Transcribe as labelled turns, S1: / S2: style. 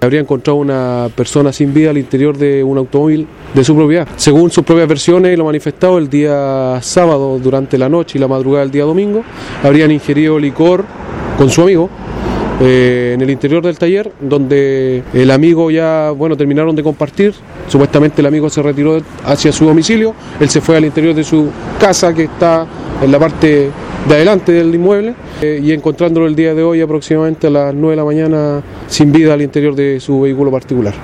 S1: Habría encontrado una persona sin vida al interior de un automóvil de su propiedad. Según sus propias versiones y lo manifestado, el día sábado durante la noche y la madrugada del día domingo habrían ingerido licor con su amigo eh, en el interior del taller, donde el amigo ya, bueno, terminaron de compartir. Supuestamente el amigo se retiró hacia su domicilio, él se fue al interior de su casa que está en la parte de adelante del inmueble eh, y encontrándolo el día de hoy aproximadamente a las 9 de la mañana sin vida al interior de su vehículo particular.